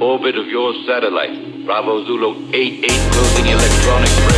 orbit of your satellite. Bravo Zulu 88 closing electronic.